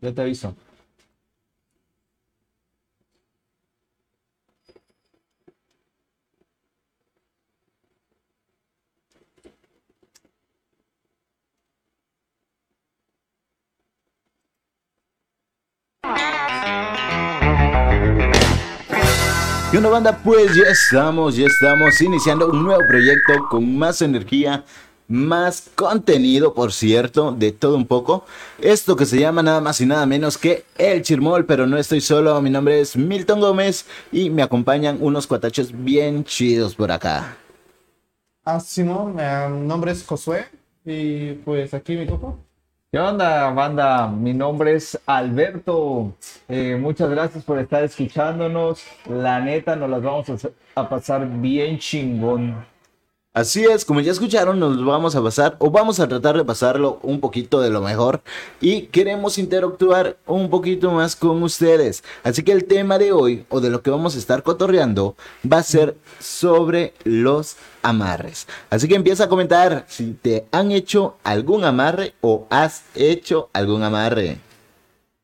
Ya te aviso. Y una banda, pues ya estamos, ya estamos iniciando un nuevo proyecto con más energía, más contenido, por cierto, de todo un poco. Esto que se llama nada más y nada menos que El Chirmol, pero no estoy solo. Mi nombre es Milton Gómez y me acompañan unos cuatachos bien chidos por acá. Ah, Simón, mi nombre es Josué y pues aquí mi copa. ¿Qué onda, banda? Mi nombre es Alberto. Eh, muchas gracias por estar escuchándonos. La neta, nos las vamos a pasar bien chingón. Así es, como ya escucharon, nos vamos a pasar o vamos a tratar de pasarlo un poquito de lo mejor y queremos interactuar un poquito más con ustedes. Así que el tema de hoy o de lo que vamos a estar cotorreando va a ser sobre los amarres. Así que empieza a comentar si te han hecho algún amarre o has hecho algún amarre.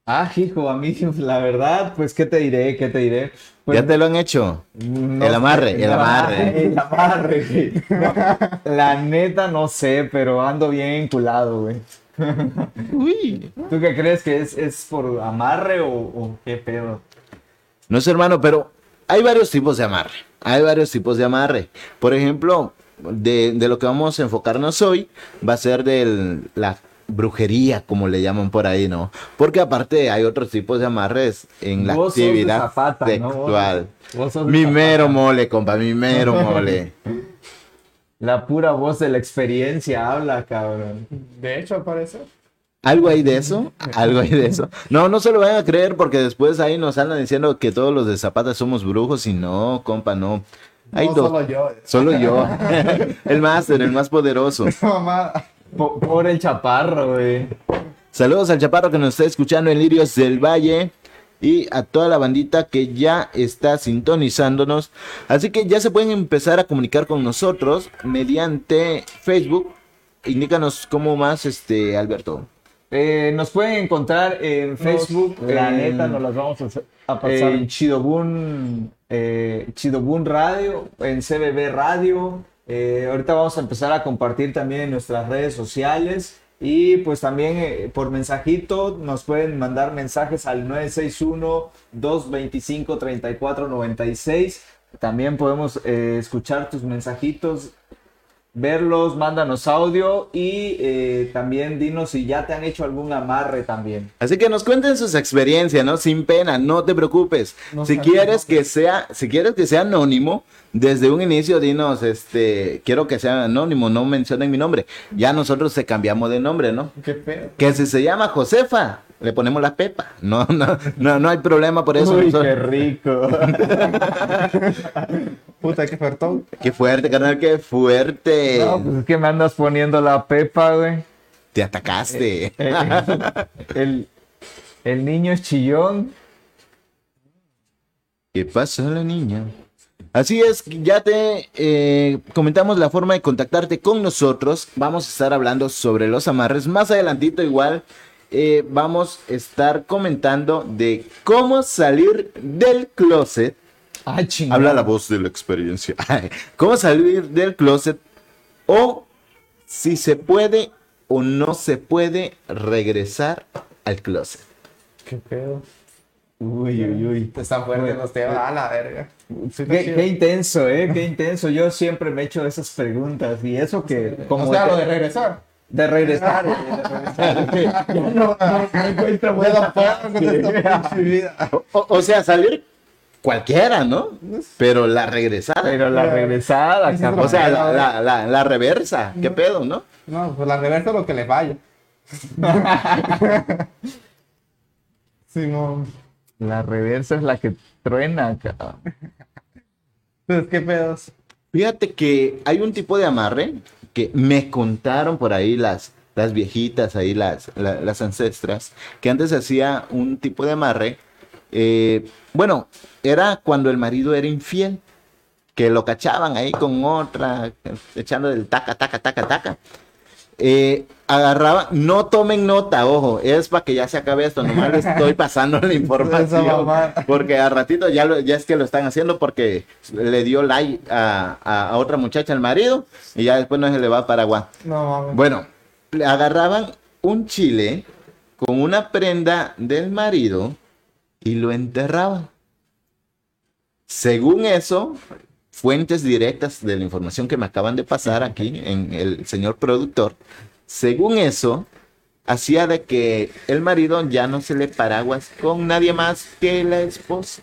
Ah, hijo, a mí, la verdad, pues, ¿qué te diré? ¿Qué te diré? Pues, ¿Ya te lo han hecho? no el sé, amarre, el amarre. El amarre. No, la neta, no sé, pero ando bien enculado, güey. Uy. ¿Tú qué crees que es, es por amarre o, o qué pedo? No sé, hermano, pero hay varios tipos de amarre. Hay varios tipos de amarre. Por ejemplo, de, de lo que vamos a enfocarnos hoy va a ser de la brujería, como le llaman por ahí, ¿no? Porque aparte hay otros tipos de amarres en la Vos sos de actividad Zapata, ¿no? sexual. Vos sos de Mi Zapata. mero mole, compa, mi mero mole. La pura voz de la experiencia habla, cabrón. De hecho, al parecer. ¿Algo hay de eso? ¿Algo hay de eso? No, no se lo vayan a creer porque después ahí nos andan diciendo que todos los de Zapata somos brujos y no, compa, no. Hay no dos. solo yo. Solo yo. el máster, el más poderoso. Mamá. Po- Por el chaparro, güey. Saludos al chaparro que nos está escuchando en Lirios del Valle. Y a toda la bandita que ya está sintonizándonos. Así que ya se pueden empezar a comunicar con nosotros mediante Facebook. Indícanos cómo más, este, Alberto. Eh, nos pueden encontrar en Facebook. la en- neta, nos las vamos a pasar en Chidobun, eh, Chidobun Radio, en CBB Radio. Eh, ahorita vamos a empezar a compartir también en nuestras redes sociales. Y pues también eh, por mensajito nos pueden mandar mensajes al 961-225-3496. También podemos eh, escuchar tus mensajitos verlos, mándanos audio y eh, también dinos si ya te han hecho algún amarre también. Así que nos cuenten sus experiencias, ¿no? Sin pena, no te preocupes. No si sabemos. quieres que sea, si quieres que sea anónimo, desde un inicio dinos, este, quiero que sea anónimo, no mencionen mi nombre. Ya nosotros te cambiamos de nombre, ¿no? Qué pedo. Que si se llama Josefa, le ponemos la Pepa. No, no, no, no hay problema por eso. Uy, Nosotros- qué rico. Puta, qué fartón. Qué fuerte, carnal, qué fuerte. No, pues es que me andas poniendo la pepa, güey. Te atacaste. Eh, el, el niño es chillón. ¿Qué pasa, la niña? Así es, ya te eh, comentamos la forma de contactarte con nosotros. Vamos a estar hablando sobre los amarres. Más adelantito igual eh, vamos a estar comentando de cómo salir del closet. Ah. Habla la voz de la experiencia. ¿Cómo salir del closet? O si se puede o no se puede regresar al closet. Qué pedo. Uy, uy, uy. Están fuertes los temas. A la verga. Sí, Qué, intenso, ¿eh? Qué intenso. Yo siempre me echo esas preguntas y eso que... Como o sea, lo de regresar. De regresar. de regresar. Ya no, no, no encuentro No buena lo puedo con esta pinche vida. O, o sea, salir cualquiera, ¿no? Pero la regresada. Pero la regresada, es cabrón. O sea, la, la, la, la reversa. ¿Qué pedo, no? No, pues la reversa lo que le vaya. Simón. La reversa es la que truena, cabrón. Pues qué pedos. Fíjate que hay un tipo de amarre que me contaron por ahí las, las viejitas, ahí las, la- las ancestras, que antes hacía un tipo de amarre. eh, bueno, era cuando el marido era infiel, que lo cachaban ahí con otra, echando del taca, taca, taca, taca. Eh, agarraban, no tomen nota, ojo, es para que ya se acabe esto, nomás les estoy pasando la información, porque a ratito ya, lo- ya es que lo están haciendo porque le dio like a, a- a otra muchacha el marido y ya después no se le va a Paraguay. No. Bueno, le agarraban un chile con una prenda del marido y lo enterraban. Según eso, fuentes directas de la información que me acaban de pasar aquí en el señor productor, según eso, hacía de que el marido ya no se le paraguas con nadie más que la esposa.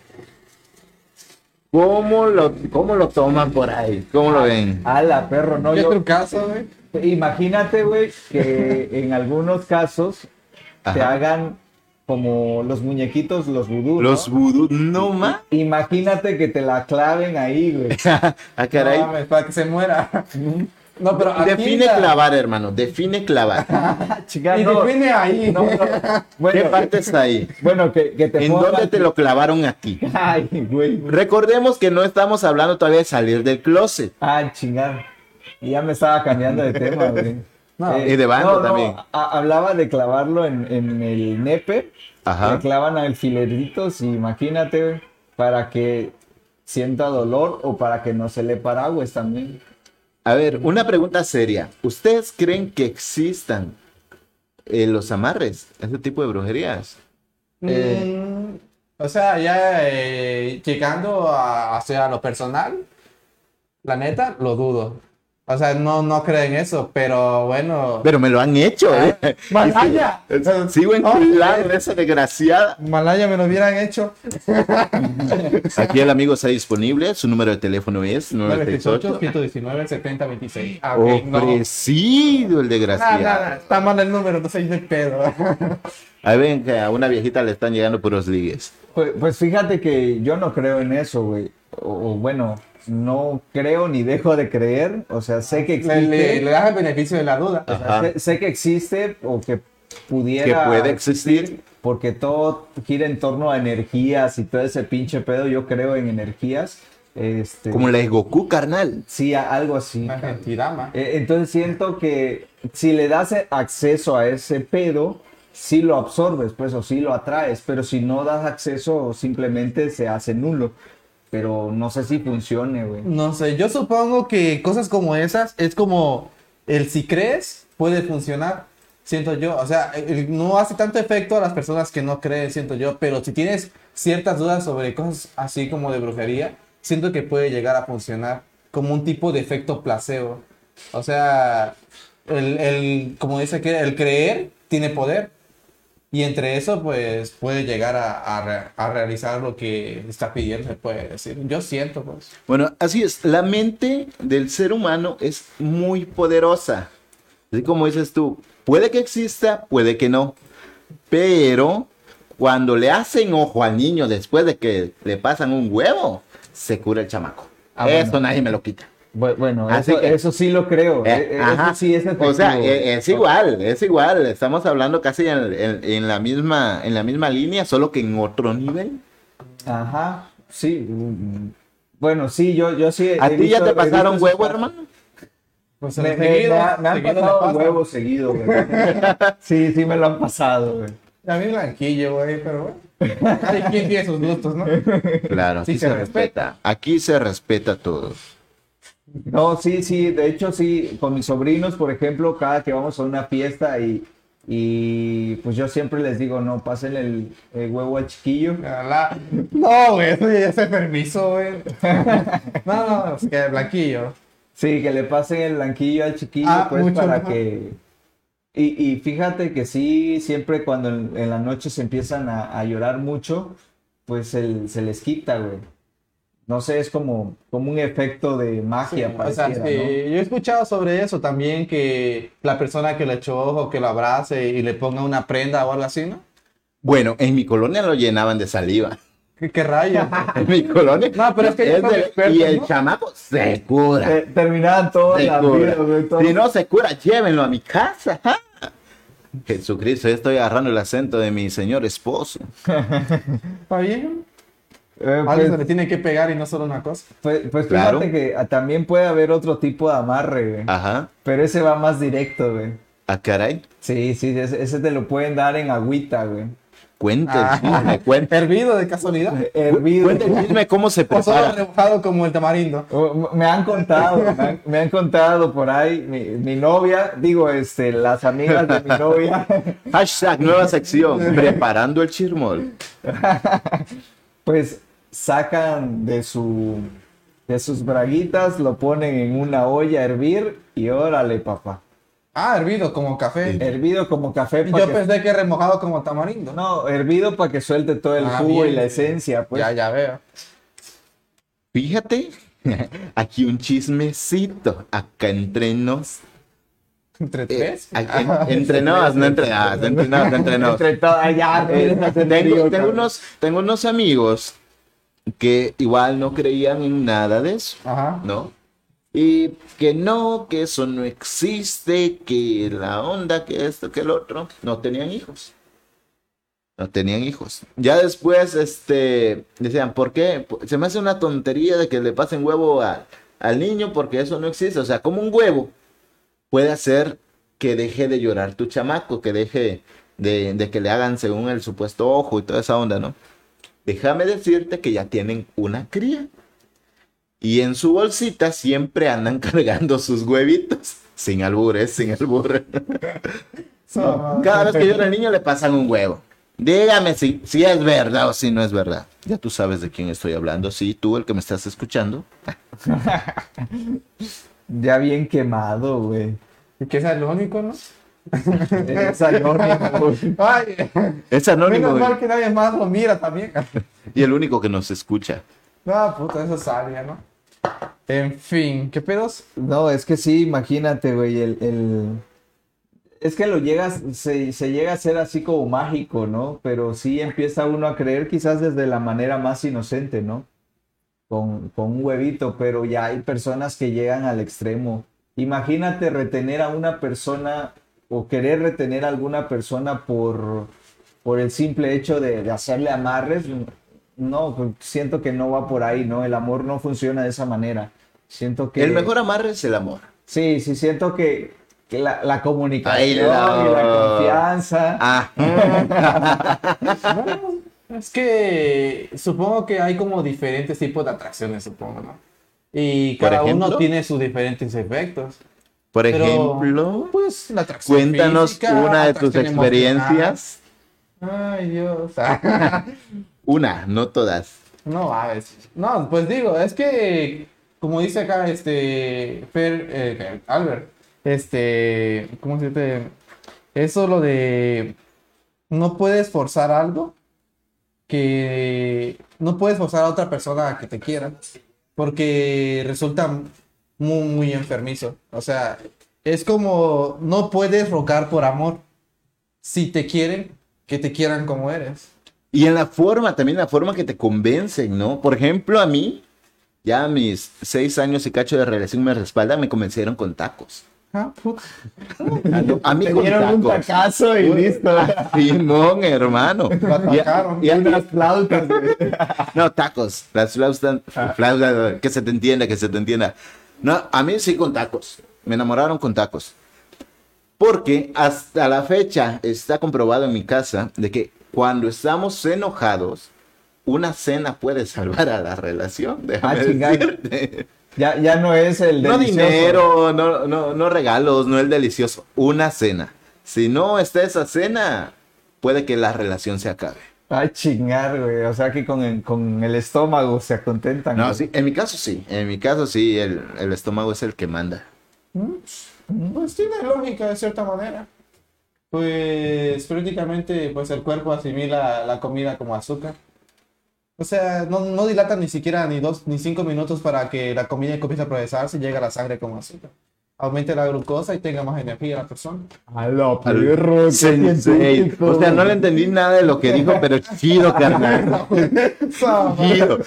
¿Cómo lo, cómo lo toman por ahí? ¿Cómo lo ven? Ala, perro, no, ¿Qué yo, tu caso, güey? Imagínate, güey, que en algunos casos te hagan como los muñequitos, los vudú. ¿no? Los vudú, no más. Imagínate que te la claven ahí, güey. Ah, caray. No mames, para que se muera. No, pero aquí Define la- clavar, hermano. Define clavar. Chica, Y no, define ahí. no, no. ¿Qué parte está ahí? bueno, que, que te ¿En dónde te lo clavaron aquí? Ay, güey. Recordemos que no estamos hablando todavía de salir del closet. Ah, chingar. Y ya me estaba cambiando de tema, güey. Eh, y de banda también. a- hablaba de clavarlo en, en el nepe. Ajá. Le clavan alfileritos, imagínate, para que sienta dolor o para que no se le paragues también. A ver, una pregunta seria. ¿Ustedes creen que existan eh, los amarres, ese tipo de brujerías? Mm, o sea, ya eh, llegando a, hacia lo personal, la neta, lo dudo. O sea, no, no creo en eso, pero bueno. Pero me lo han hecho, ¿eh? ¡Malaya! Y sigo- Sigo enculado de esa desgraciada. Malaya me lo hubieran hecho. Aquí el amigo está disponible. Su número de teléfono es 968 968. 119 7026. Ah, ok, no. Ofrecido el Nah, desgraciado. nah, nah, está mal el número, no sé de pedo. Ahí ven que a una viejita le están llegando puros ligues. Pues, pues fíjate que yo no creo en eso, güey. O, o bueno, no creo ni dejo de creer. O sea, sé que existe. le, le das el beneficio de la duda. Sé, sé que existe o que pudiera Que puede existir. porque todo gira en torno a energías y todo ese pinche pedo. Yo creo en energías. Este, Como la de Goku, carnal. Sí, algo así. Eh, Entonces siento que si le das e- acceso a ese pedo, sí lo absorbes, pues, o sí lo atraes, pero si no das acceso, simplemente se hace nulo. Pero no sé si funcione, güey. No sé, yo supongo que cosas como esas es como el si crees puede funcionar, siento yo. O sea, no hace tanto efecto a las personas que no creen, siento yo, pero si tienes ciertas dudas sobre cosas así como de brujería, siento que puede llegar a funcionar como un tipo de efecto placebo. O sea, el, el- como dice que el creer tiene poder. Y entre eso, pues, puede llegar a, a re- a realizar lo que está pidiendo, se puede decir. Yo siento, pues. Bueno, así es. La mente del ser humano es muy poderosa. Así como dices tú, puede que exista, puede que no. Pero cuando le hacen ojo al niño después de que le pasan un huevo, se cura el chamaco. Ah, Eso bueno. nadie me lo quita. Bu- Bueno, Así eso, que- eso sí lo creo. Eh, eh, eh, ajá. Eso sí es efectivo. o sea, eh, es igual, es igual. Estamos hablando casi en, en- en la misma, en la misma línea, solo que en otro nivel. Ajá, sí. mm, Bueno, sí, yo, yo sí. ¿A ti ya te pasaron huevo, hermano? Pues Me, me- seguido, me ha- me han me pasado pasa. huevos seguido, güey. Sí, sí me lo han pasado, güey. A mí blanquillo, güey, pero bueno. Cada quien tiene sus gustos, ¿no? Claro, aquí Sí, se, se respeta. Aquí se respeta todo. No, sí, sí, de hecho sí, con mis sobrinos, por ejemplo, cada que vamos a una fiesta y, y pues yo siempre les digo, no, pasen el, el huevo al chiquillo. La- No, güey, eso ya es permiso, güey. No, no, es que blanquillo. Sí, que le pasen el blanquillo al chiquillo, Ah, pues para mejor. que... Y, y fíjate que sí, siempre cuando en, en la noche se empiezan a, a llorar mucho, pues el- se les quita, güey. No sé, es como, como un efecto de magia, o sea, sí, ¿no? yo he escuchado sobre eso también, que la persona que le echó ojo, que lo abrace y le ponga una prenda o algo así, ¿no? Bueno, en mi colonia lo llenaban de saliva. ¿Qué, qué rayos? En mi colonia. No, pero es que expertos, Y el ¿no? chamaco se cura. Eh, terminaban todas se las vidas, Si no se cura, llévenlo a mi casa. Jesucristo, estoy agarrando el acento de mi señor esposo. ¿Está bien? Eh, Algo pues, se le tiene que pegar y no solo una cosa. pues, pues Claro. fíjate que ah, también puede haber otro tipo de amarre, güey. Ajá. Pero ese va más directo, güey. Ah, caray. Sí, sí, ese, ese te lo pueden dar en agüita, güey. Cuente el Ah. Hervido de casualidad. Hervido. Cuente el chisme cómo se O solo prepara. rebujado como el tamarindo. Me han contado, me han, me han contado por ahí, mi, mi novia, digo, este, las amigas de mi novia, Hashtag nueva sección, preparando el chirmol. pues sacan de su de sus braguitas, lo ponen en una olla a hervir y órale, papá. Ah, hervido como café. Hervido como café yo que pensé que remojado como tamarindo. no, hervido para que suelte todo el Ah, jugo bien, y la esencia, pues. Ya, ya veo. Fíjate, aquí un chismecito, acá entre nos. ¿Entre Eh, tres? entre nos, no entre nos, entre nos, entre nos. Entre todo, ay, ya, Eh, tengo, unos, tengo unos amigos que igual no creían en nada de eso, Ajá. ¿no? Y que no, que eso no existe, que la onda, que esto, que el otro, no tenían hijos. No tenían hijos. Ya después, este, decían, ¿por qué? Se me hace una tontería de que le pasen huevo a- al niño porque eso no existe. O sea, como un huevo puede hacer que deje de llorar tu chamaco, que deje de, de que le hagan según el supuesto ojo y toda esa onda, ¿no? Déjame decirte que ya tienen una cría. Y en su bolsita siempre andan cargando sus huevitos. Sin albures, sin albures. Cada vez que llora el niño le pasan un huevo. Dígame si, si es verdad o si no es verdad. Ya tú sabes de quién estoy hablando. Sí, tú el que me estás escuchando. Ya bien quemado, güey. Y que es el único, ¿no? Es anónimo. Ay, Es anónimo menos mal que nadie más lo mira también. y el único que nos escucha. No, puta, eso sabía, ¿no? En fin, ¿qué pedos? No, es que sí, imagínate, güey, el, el- Es que lo llegas, se, se llega a ser así como mágico, ¿no? Pero sí empieza uno a creer quizás desde la manera más inocente, ¿no? Con, con un huevito, pero ya hay personas que llegan al extremo. Imagínate retener a una persona o querer retener a alguna persona por, por el simple hecho de, de hacerle amarres. No, pues, siento que no va por ahí, ¿no? El amor no funciona de esa manera. Siento que... El mejor amarre es el amor. Sí, sí, siento que, que la, la comunicación y la confianza. Ah, Bueno, es que supongo que hay como diferentes tipos de atracciones, supongo, ¿no? Y ¿Por cada uno tiene sus diferentes efectos. Por Pero, ejemplo, pues la cuéntanos física, una de tus experiencias. emocional. Ay, Dios. Una, no todas. No, a ver. No, pues digo, es que, como dice acá, este, Fer, eh, Albert, este, ¿cómo se dice? Eso lo de, no puedes forzar algo que, no puedes forzar a otra persona a que te quiera, porque resulta muy, muy enfermizo. O sea, es como, no puedes rogar por amor. Si te quieren, que te quieran como eres. Y en la forma, también la forma que te convencen, ¿no? Por ejemplo, a mí, ya a mis seis años y cacho de relación me respalda, me convencieron con tacos. Ah, puta. A mí Te con dieron un tacos. tacazo y listo. Simón, hermano. Y Unas flautas. no, tacos. Las flautas, flautas, que se te entienda, que se te entienda. No, a mí sí con tacos. Me enamoraron con tacos. Porque hasta la fecha está comprobado en mi casa de que cuando estamos enojados, una cena puede salvar a la relación. Déjame Ah, decirte. Ya, ya no es el No delicioso. dinero, no, no, no regalos, no el delicioso. Una cena. Si no está esa cena, puede que la relación se acabe. Ay, chingar, güey. O sea que con el, con el estómago se contentan. No, güey. sí, en mi caso sí. En mi caso sí, el, el estómago es el que manda. Pues tiene lógica de cierta manera. Pues prácticamente pues el cuerpo asimila la comida como azúcar. O sea, no, no dilata ni siquiera ni dos ni cinco minutos para que la comida comience a procesarse y llegue a la sangre como azúcar. Aumente la glucosa y tenga más energía la persona. A lo perro, O sea, no le entendí nada de lo que dijo, pero chido, carnal. Chido.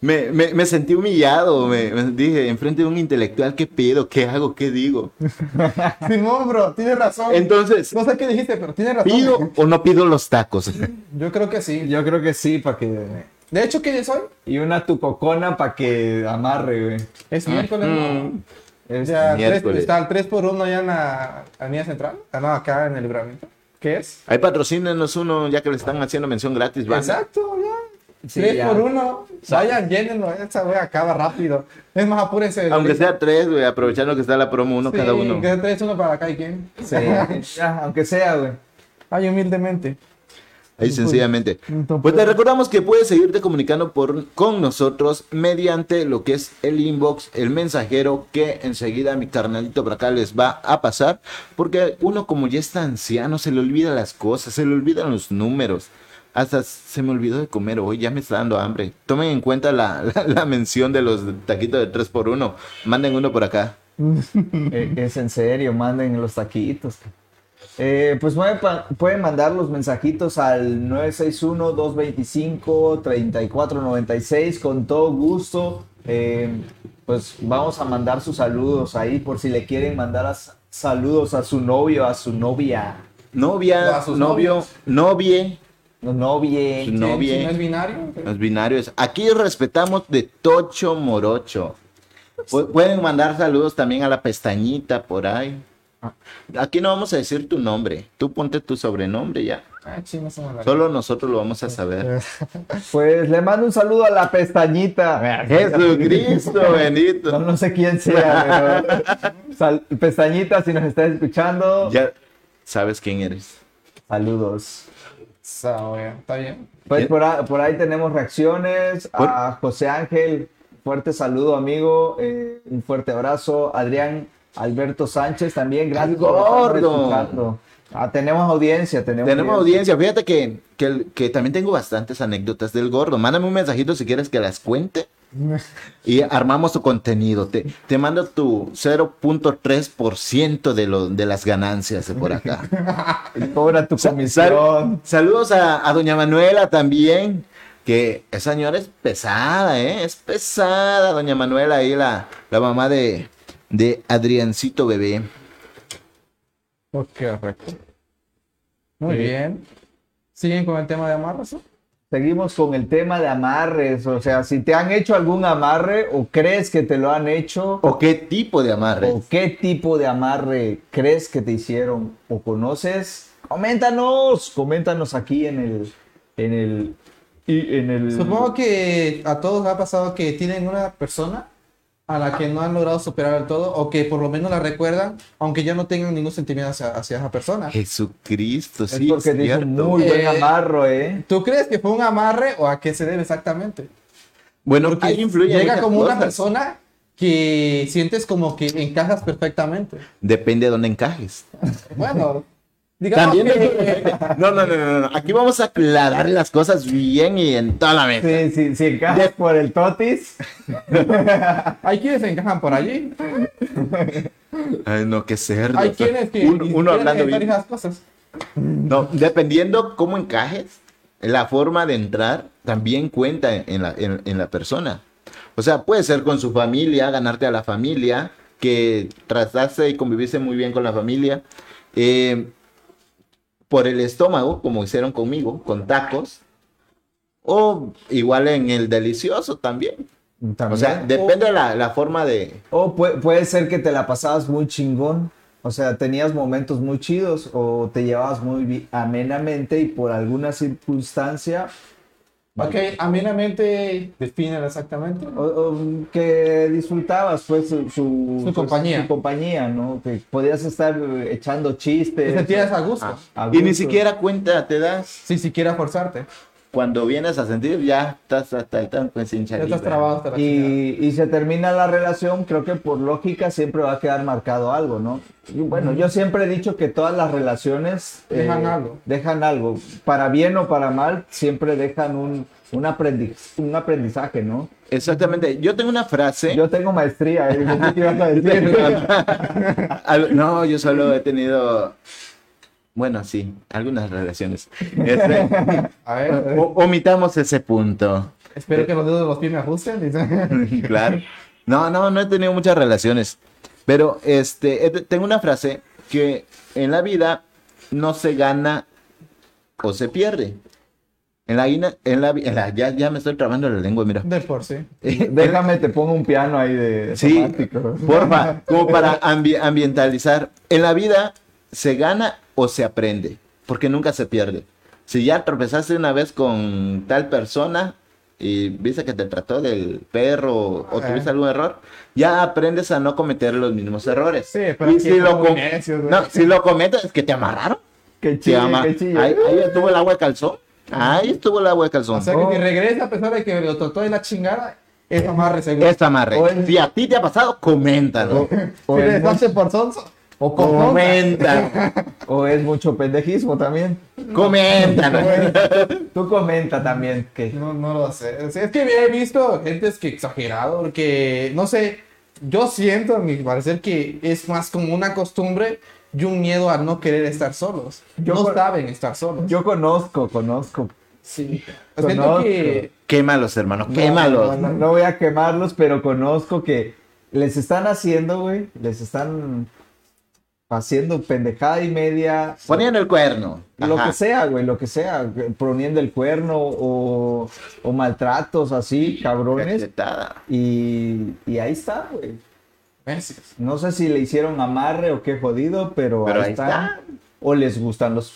Me, me, me sentí humillado. Me, me dije, enfrente de un intelectual, ¿qué pedo? ¿Qué hago? ¿Qué digo? Simón, bro, tienes razón. Entonces, no sé qué dijiste, pero tienes razón. ¿pido o no pido los tacos? Yo creo que sí. Yo creo que sí, para que. De hecho, ¿qué día es hoy? Y una tucocona para que amarre, güey. Es miércoles. ¿no? Es Ya, tres, miércoles. está el 3 por 1 allá en la Avenida Central. Ah, no, acá en el libramiento. ¿Qué es? Ahí patrocínenos uno, ya que le están haciendo mención gratis, banda. Exacto, ya. Sí, 3 ya. por 1. Vayan, llénenlo. Esa wea acaba rápido. Es más, apúrense. Aunque sea tres, güey, aprovechando que está la promo, uno Sí, cada uno. Que 3 uno para cada quien. Sí, ya, aunque sea, güey. Ay, humildemente. Ahí sencillamente. Pues te recordamos que puedes seguirte comunicando por, con nosotros mediante lo que es el inbox, el mensajero, que enseguida mi carnalito por acá les va a pasar. Porque uno como ya está anciano, se le olvidan las cosas, se le olvidan los números. Hasta se me olvidó de comer hoy, ya me está dando hambre. Tomen en cuenta la, la- la mención de los taquitos de 3x1. Manden uno por acá. Eh, es en serio, manden los taquitos. Eh, pues pueden, mandar los mensajitos al 961-225-3496 con todo gusto. Eh, pues vamos a mandar sus saludos ahí por si le quieren mandar a saludos a su novio, a su novia. Novia, A sus novio, novios. novie, No, novie. Su no- novie. Si no es binario. Aquí respetamos de Tocho Morocho. Pu- Pueden mandar saludos también a la pestañita por ahí. Aquí no vamos a decir tu nombre. Tú ponte tu sobrenombre ya. Ah, Solo nosotros lo vamos a saber. Pues le mando un saludo a la pestañita. Jesucristo No, bendito. no sé quién sea, pero pestañita, si nos estás escuchando, Ya sabes quién eres. saludos. Está bien. Pues por ahí, por ahí tenemos reacciones a José Ángel, fuerte saludo amigo, eh, un fuerte abrazo. Adrián Alberto Sánchez también, gracias ¡Al por estar gordo! Ah, tenemos audiencia, tenemos, Tenemos audiencia. Fíjate que, que, que también tengo bastantes anécdotas del gordo. Mándame un mensajito si quieres que las cuente. Y armamos tu contenido. Te, te mando tu 0.3% de, lo, de las ganancias de por acá. Cobra tu comisión. sal- saludos a, a doña Manuela también. Que esa señora es pesada, ¿eh? Es pesada, doña Manuela, ahí la, la mamá de, de Adriancito Bebé. Ok, correcto. Muy Sí. bien. ¿Siguen con el tema de amarras? Seguimos con el tema de amarres, o sea, si te han hecho algún amarre o crees que te lo han hecho, ¿O qué tipo de amarre? ¿O qué tipo de amarre crees que te hicieron o conoces? Coméntanos, coméntanos aquí en el, en el, y en el. Supongo que a todos ha pasado que tienen una persona a la que no han logrado superar del todo o que por lo menos la recuerdan, aunque ya no tengan ningún sentimiento hacia, hacia esa persona. Jesucristo, es sí, porque hizo cierto. muy buen Eh, amarro, ¿eh? ¿Tú crees que fue un amarre o a qué se debe exactamente? Bueno, Porque ahí influye llega como una persona que sientes como que encajas perfectamente. Depende de dónde encajes. Bueno, digamos También que... no, no, no, no, no. Aquí vamos a aclarar las cosas bien y en toda la mesa. Sí, sí, si encajas por el totis, Hay quienes encajan por allí. Ay, no, qué cerdo. Hay quienes que uno, uno hablando bien. esas cosas. No, dependiendo cómo encajes, la forma de entrar también cuenta en la, en, en la persona. O sea, puede ser con su familia, ganarte a la familia, que trataste y conviviste muy bien con la familia. eh, por el estómago, como hicieron conmigo, con tacos. O igual en el delicioso también. O sea, depende de la, la forma de... O puede, puede ser que te la pasabas muy chingón. O sea, tenías momentos muy chidos o te llevabas muy amenamente y por alguna circunstancia Ok, amenamente definen exactamente. o- o que disfrutabas pues su, su, Su compañía. su compañía, ¿no? Que podías estar eh, echando chistes. Te sentías a gusto. a Y ni gusto. siquiera cuenta te das. Sin siquiera forzarte. Cuando vienes a sentir, ya estás hasta el tan pues Ya hinchadito. estás trabado hasta la chingada. Y, y se termina la relación, creo que por lógica siempre va a quedar marcado algo, ¿no? Y bueno, yo siempre he dicho que todas las relaciones eh, Dejan algo. Dejan algo. Para bien o para mal, siempre dejan un, un, aprendiz- un aprendizaje, ¿no? Exactamente. Yo tengo una frase. Yo tengo maestría, ¿eh? No, yo solo he tenido. Bueno, sí, algunas relaciones. Este, A ver, o- omitamos ese punto. espero que los dedos de los pies me ajusten. claro. No, no, no he tenido muchas relaciones. Pero este, tengo una frase que en la vida no se gana o se pierde. En la, en la, en la- ya, ya me estoy trabando la lengua, mira. De por sí. Déjame, te pongo un piano ahí de Sí, porfa, como para ambi- ambientalizar. En la vida se gana o se aprende, porque nunca se pierde. Si ya tropezaste una vez con tal persona y viste que te trató del perro o tuviste algún error, ya aprendes a no cometer los mismos errores. Sí, pero y si lo, necios, no, si lo cometes, es que te amarraron. Que ama- que chille. ahí, ahí estuvo el agua de calzón. Ahí estuvo el agua de calzón. O sea que Oh. si regresa a pesar de que lo trató de la chingada, es amarre seguro. Esta amarre. O es- Si a ti te ha pasado, coméntalo. O si es, mu- deshace por sonso o. Comenta. o es mucho pendejismo también. Comenta. Tú comenta también que No, no lo sé. Es que he visto gente que exagerado, porque, no sé, yo siento, a mi parecer, que es más como una costumbre y un miedo a no querer estar solos. Yo no saben estar solos. yo conozco, conozco. sí. Conozco. Siento que... Quémalos, hermano, No, quémalos. No, no, no voy a quemarlos, pero conozco que les están haciendo, güey, les están haciendo pendejada y media. Poniendo el cuerno. Lo Ajá. que sea, güey, lo que sea, poniendo el cuerno o, o maltratos así, cabrones. Y, y ahí está, güey. Gracias. No sé si le hicieron amarre o qué jodido, pero, Pero ahí, ahí está. está. O les gustan los...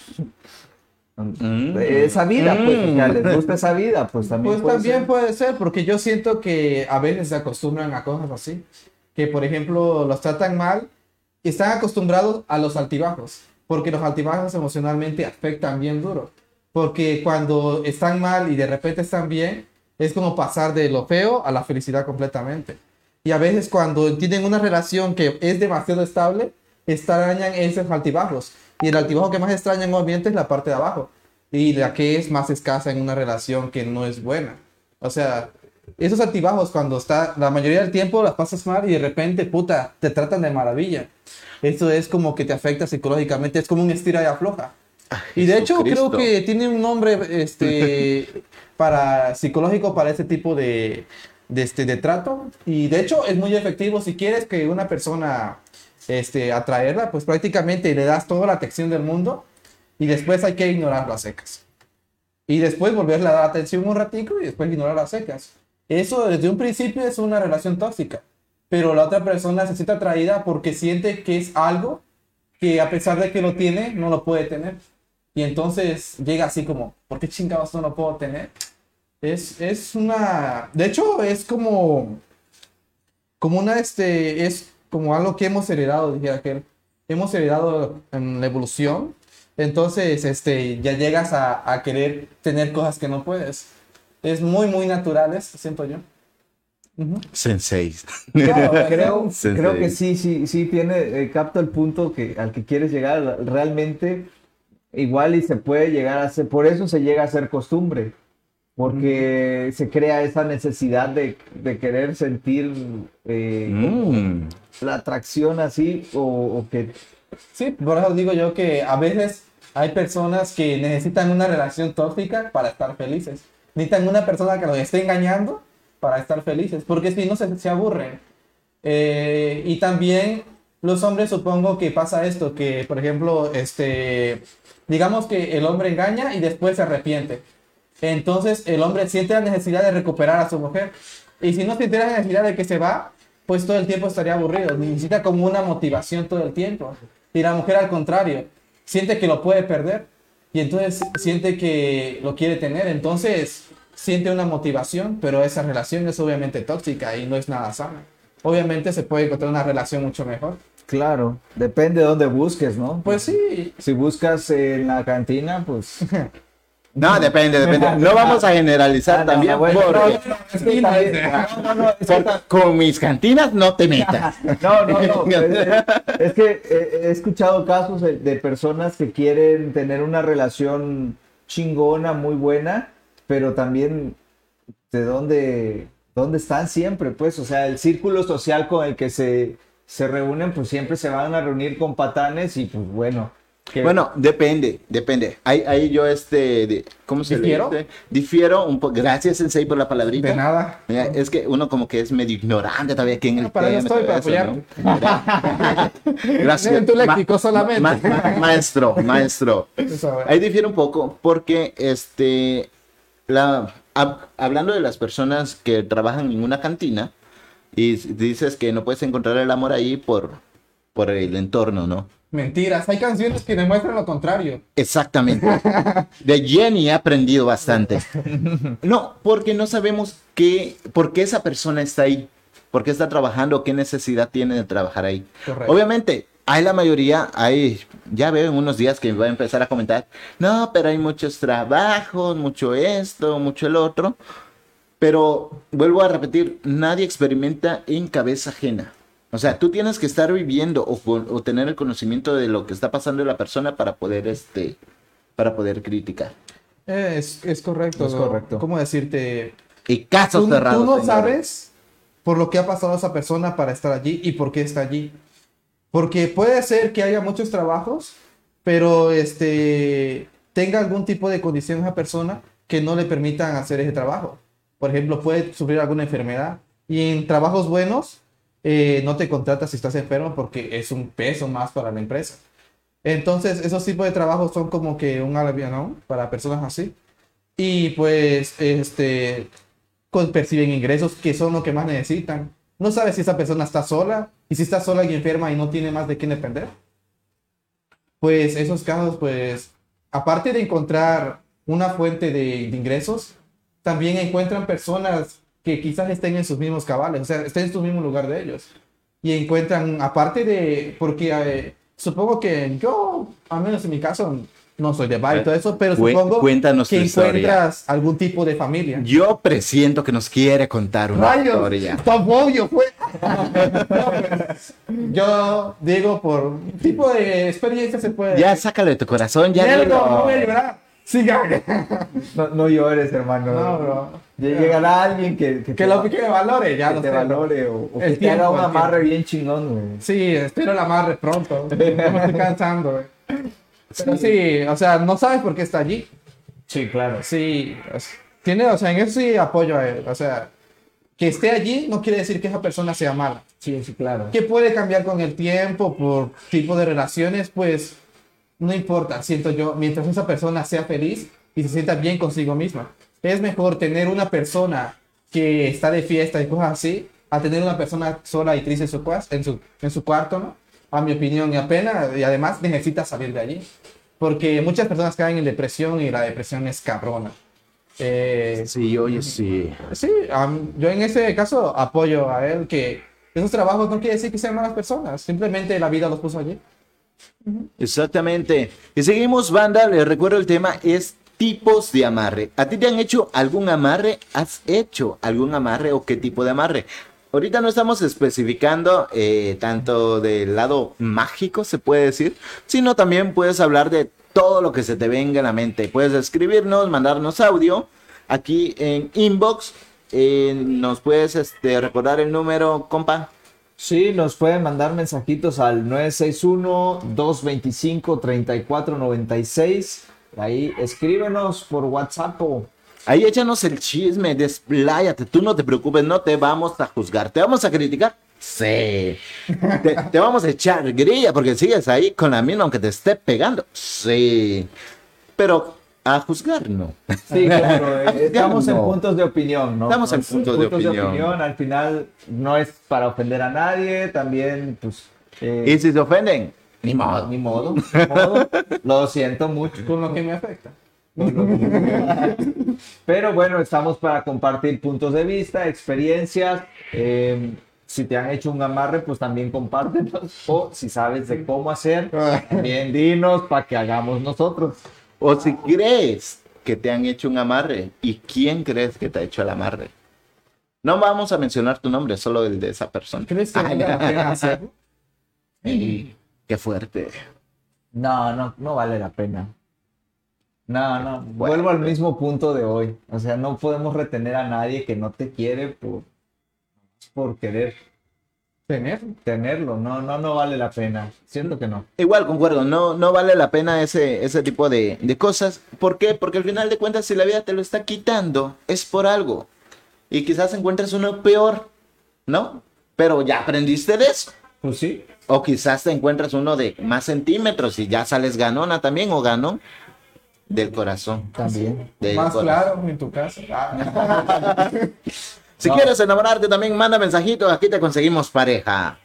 Mm. Esa vida, pues, sea, Mm. les gusta esa vida, pues también Pues puede también ser. puede ser, porque yo siento que a veces se acostumbran a cosas así. Que, por ejemplo, los tratan mal están acostumbrados a los altibajos. Porque los altibajos emocionalmente afectan bien duro. Porque cuando están mal y de repente están bien, es como pasar de lo feo a la felicidad completamente. Y a veces cuando tienen una relación que es demasiado estable, extrañan esos altibajos. Y el altibajo que más extrañan obviamente es la parte de abajo. Y la que es más escasa en una relación que no es buena. O sea, esos altibajos cuando está, la mayoría del tiempo las pasas mal y de repente, puta, te tratan de maravilla. Eso es como que te afecta psicológicamente, es como un estira y afloja. Y de hecho creo que tiene un nombre este, para psicológico para ese tipo de, de, este, de trato. Y de hecho es muy efectivo. Si quieres que una persona este, atraerla, pues prácticamente le das toda la atención del mundo y después hay que ignorarlo a secas. Y después volverle a dar atención un ratico y después ignorar a secas. Eso desde un principio es una relación tóxica. Pero la otra persona se siente atraída porque siente que es algo que a pesar de que lo tiene, no lo puede tener. Y entonces llega así como, ¿por qué chingados no lo puedo tener? Es, es una... De hecho, es como... Como una, este... Es como algo que hemos heredado, dijera aquel. Hemos heredado en la evolución. Entonces, este, ya llegas a, a querer tener cosas que no puedes. Es muy, muy naturales, siento yo. Ujú. Sensei. Claro, creo, Sensei. creo que sí, sí, sí tiene, eh, capta el punto que, al que quieres llegar. Realmente, igual y se puede llegar a ser, por eso se llega a ser costumbre, porque se crea esa necesidad de, de querer sentir eh, Mm. la atracción así, o, o que Sí, por eso digo yo que a veces hay personas que necesitan una relación tóxica para estar felices. Necesitan una persona que los esté engañando para estar felices, porque si no se, se aburren. Eh, y también los hombres supongo que pasa esto, que por ejemplo, este, digamos que el hombre engaña y después se arrepiente. Entonces el hombre siente la necesidad de recuperar a su mujer. Y si no siente la necesidad de que se va, pues todo el tiempo estaría aburrido. Necesita como una motivación todo el tiempo. Y la mujer al contrario, siente que lo puede perder. Y entonces siente que lo quiere tener. Entonces siente una motivación, pero esa relación es obviamente tóxica y no es nada sana. Obviamente se puede encontrar una relación mucho mejor. Claro, depende de dónde busques, ¿no? Pues sí, Si buscas en la cantina, pues... No, depende, depende. No vamos a generalizar Ah, también no, bueno, porque no, no, no, es que con mis cantinas no te metas. No, no, no. Es, que eh, he escuchado casos de, de personas que quieren tener una relación chingona, muy buena, pero también de dónde, dónde están siempre, pues. O sea, el círculo social con el que se, se reúnen, pues siempre se van a reunir con patanes y pues bueno. Bueno, depende, depende. Ahí, ahí yo este, de- ¿cómo se ¿Difiero? Difiero un poco. Gracias, Sensei, por la palabrita. de nada. Mira, es que uno como que es medio ignorante todavía aquí en el Ah, para eso tema, estoy, para ¿no? Gracias. En tu léxico solamente. ma- maestro, maestro. Ahí difiere un poco porque este la, hablando de las personas que trabajan en una cantina y dices que no puedes encontrar el amor ahí por, por el entorno, ¿no? Mentiras, hay canciones que demuestran lo contrario. Exactamente. De Jenny he aprendido bastante. No, porque no sabemos qué, por qué esa persona está ahí, por qué está trabajando, qué necesidad tiene de trabajar ahí. Obviamente, hay la mayoría, hay, ya veo en unos días que va a empezar a comentar, no, pero hay muchos trabajos, mucho esto, mucho el otro. Pero vuelvo a repetir, nadie experimenta en cabeza ajena. O sea, tú tienes que estar viviendo o, tener el conocimiento de lo que está pasando en la persona para poder, este, para poder criticar. Es, correcto. Es correcto. ¿Cómo decirte? Y casos tú, cerrados. Tú no sabes por lo que ha pasado esa persona para estar allí y por qué está allí. Porque puede ser que haya muchos trabajos, pero este, tenga algún tipo de condición esa persona que no le permitan hacer ese trabajo. Por ejemplo, puede sufrir alguna enfermedad. Y en trabajos buenos, eh, no te contratas si estás enfermo porque es un peso más para la empresa. Entonces, esos tipos de trabajos son como que un alivio, ¿no? Para personas así. Y pues, este, perciben ingresos que son lo que más necesitan. No sabes si esa persona está sola y si está sola y enferma y no tiene más de quién depender. Pues esos casos, pues, aparte de encontrar una fuente de ingresos, también encuentran personas que quizás estén en sus mismos cabales, o sea, estén en su mismo lugar de ellos. Y encuentran, aparte de, porque eh, supongo que yo, al menos en mi caso, no soy de bar y todo eso, pero supongo Cuéntanos que encuentras algún tipo de familia. Yo presiento que nos quiere contar una Rayos, historia. obvio fue. yo digo, por tipo de experiencia se puede. Ya sácale de tu corazón, ya. No, no voy a llorar. No, no llores, hermano. No, bro. Llegará alguien que, que, lo que valore, ya que te valore o, que te haga un amarre bien chingón, güey. Sí, espero el amarre pronto. no me estoy cansando, güey. Pero sí. o sea, no sabes por qué está allí. Sí, claro. Sí, tiene, o sea, en eso sí apoyo a él. O sea, que esté allí no quiere decir que esa persona sea mala. Sí, sí, claro. Que puede cambiar con el tiempo por tipo de relaciones, pues no importa, siento yo, mientras esa persona sea feliz y se sienta bien consigo misma. Es mejor tener una persona que está de fiesta y cosas así, a tener una persona sola y triste en su, en su, en su cuarto, ¿no? A mi opinión, y apenas, y además necesita salir de allí. Porque muchas personas caen en depresión y la depresión es cabrona. Eh, sí, oye, sí. Sí, yo en ese caso apoyo a él que esos trabajos no quiere decir que sean malas personas, simplemente la vida los puso allí. Exactamente. Y seguimos, banda. Les recuerdo el tema es tipos de amarre. ¿A ti te han hecho algún amarre? ¿Has hecho algún amarre o qué tipo de amarre? Ahorita no estamos especificando eh, tanto del lado mágico, se puede decir, sino también puedes hablar de todo lo que se te venga a la mente. Puedes escribirnos, mandarnos audio aquí en inbox. Eh, nos puedes este, recordar el número, compa. Sí, nos pueden mandar mensajitos al 961-225-3496. Ahí escríbenos por WhatsApp o... Ahí échanos el chisme, despláyate, tú no te preocupes, no te vamos a juzgar, te vamos a criticar. Sí. te, te, vamos a echar grilla porque sigues ahí con la mina aunque te esté pegando. Sí. Pero a juzgar, no. Sí, claro. Eh, estamos en puntos de opinión, ¿no? Estamos en puntos, de, opinión. Al final no es para ofender a nadie, también, pues. Eh, y si se ofenden, ni modo. Ni modo. Lo siento mucho. Con lo que me afecta. Pero bueno, estamos para compartir puntos de vista, experiencias. Eh, si te han hecho un amarre, pues también compártenos. O si sabes de cómo hacer, también dinos para que hagamos nosotros. O si crees que te han hecho un amarre y quién crees que te ha hecho el amarre. No vamos a mencionar tu nombre, solo el de esa persona. ¿Crees que hacerlo? Qué fuerte. No, no, no vale la pena. No, no, vuelvo al mismo punto de hoy. O sea, no podemos retener a nadie que no te quiere por, por querer. Tenerlo. Tenerlo, no, no, no vale la pena. Siento que no. Igual, concuerdo, no, no vale la pena ese, ese tipo de, de cosas. ¿Por qué? Porque al final de cuentas, si la vida te lo está quitando, es por algo. Y quizás encuentres uno peor, ¿no? Pero ya aprendiste de eso. Pues sí. O quizás te encuentras uno de más centímetros y ya sales ganona también o ganón. del corazón. También. Del Más corazón. claro, en tu caso. Ah. Si No. quieres enamorarte, también manda mensajitos. Aquí te conseguimos pareja.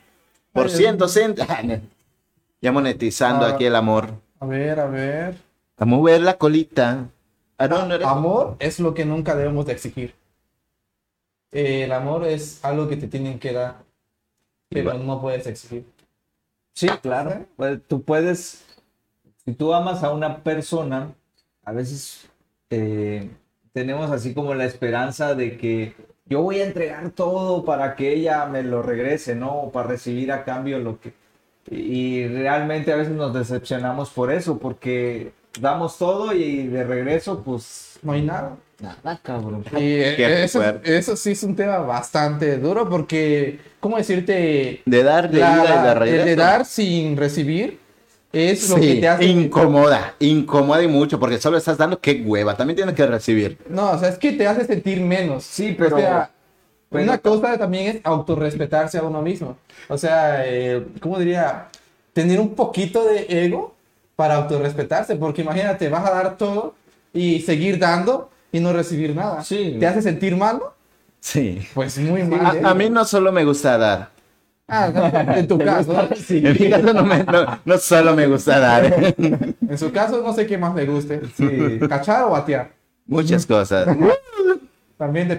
Por ciento cent... Ya monetizando Ah. aquí el amor. A ver, a ver. A mover la colita. Ah, no, no eres- Amor es lo que nunca debemos de exigir. Eh, el amor es algo que te tienen que dar, pero Igual. no puedes exigir. Sí, claro. Pues, tú puedes, si tú amas a una persona, a veces eh, tenemos así como la esperanza de que yo voy a entregar todo para que ella me lo regrese, ¿no? O para recibir a cambio lo que... Y realmente a veces nos decepcionamos por eso, porque damos todo y de regreso, pues... No hay nada. Nada, cabrón. Y eh, Qué eso, eso sí es un tema bastante duro porque, ¿cómo decirte? De dar de La- ida y de regreso. de dar sin recibir es lo Sí, que te hace... incomoda, incomoda y mucho, porque solo estás dando qué hueva, también tienes que recibir. No, o sea, es que te hace sentir menos. Sí, pero- O sea, pero- una cosa también es autorrespetarse a uno mismo. O sea, eh, ¿cómo diría? Tener un poquito de ego para autorrespetarse, porque imagínate, vas a dar todo y seguir dando y no recibir nada. Sí. ¿Te hace sentir malo? Sí. Pues muy mal. A, a mí no solo me gusta dar. Ah, no, en tu caso. En mi caso no, me- no- no solo me gusta dar. En su caso, no sé qué más le guste. Sí. ¿Cachar o batear? Muchas cosas. También de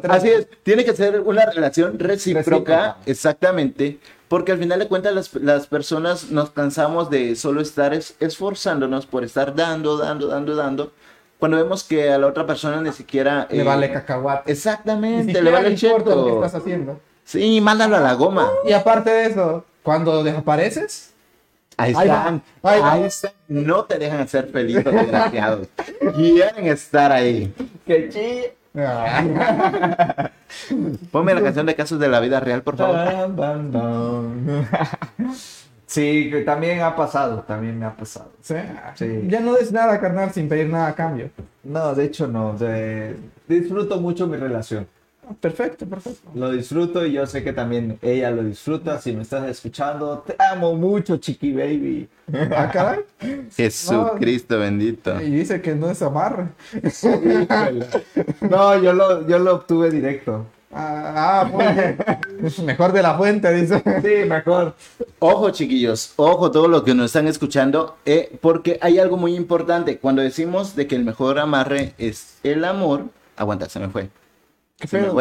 tres. así es, tiene que ser una relación recíproca, Recíproca. exactamente, porque al final de cuentas las, las personas nos cansamos de solo estar es- esforzándonos por estar dando, dando, dando, dando, cuando vemos que a la otra persona ni siquiera... Le eh, vale cacahuate. Ni Exactamente, siquiera le vale el importa lo que estás haciendo. Sí, mándalo a la goma. Y aparte de eso, cuando desapareces, Ahí Ahí están, va, ahí va. ahí están. No te dejan ser feliz, desgraciados. Quieren estar ahí. ¡Qué chille! Ponme la canción de casos de la vida real, por favor. Sí, que también ha pasado, también me ha pasado. Sí. Sí. Ya no des nada, carnal, sin pedir nada a cambio. No, de hecho no. de- disfruto mucho mi relación. Perfecto, perfecto. Lo disfruto y yo sé que también ella lo disfruta. Si me estás escuchando, te amo mucho, chiqui baby. Ah, caray. Jesucristo bendito. Y dice que no es amarre. No, yo lo, yo lo obtuve directo. Ah, ah, pues, mejor de la fuente, dice. Sí, mejor. Ojo, chiquillos, ojo todos los que nos están escuchando, eh, porque hay algo muy importante. Cuando decimos de que el mejor amarre es el amor, aguanta, se me fue. ¿Qué pedo?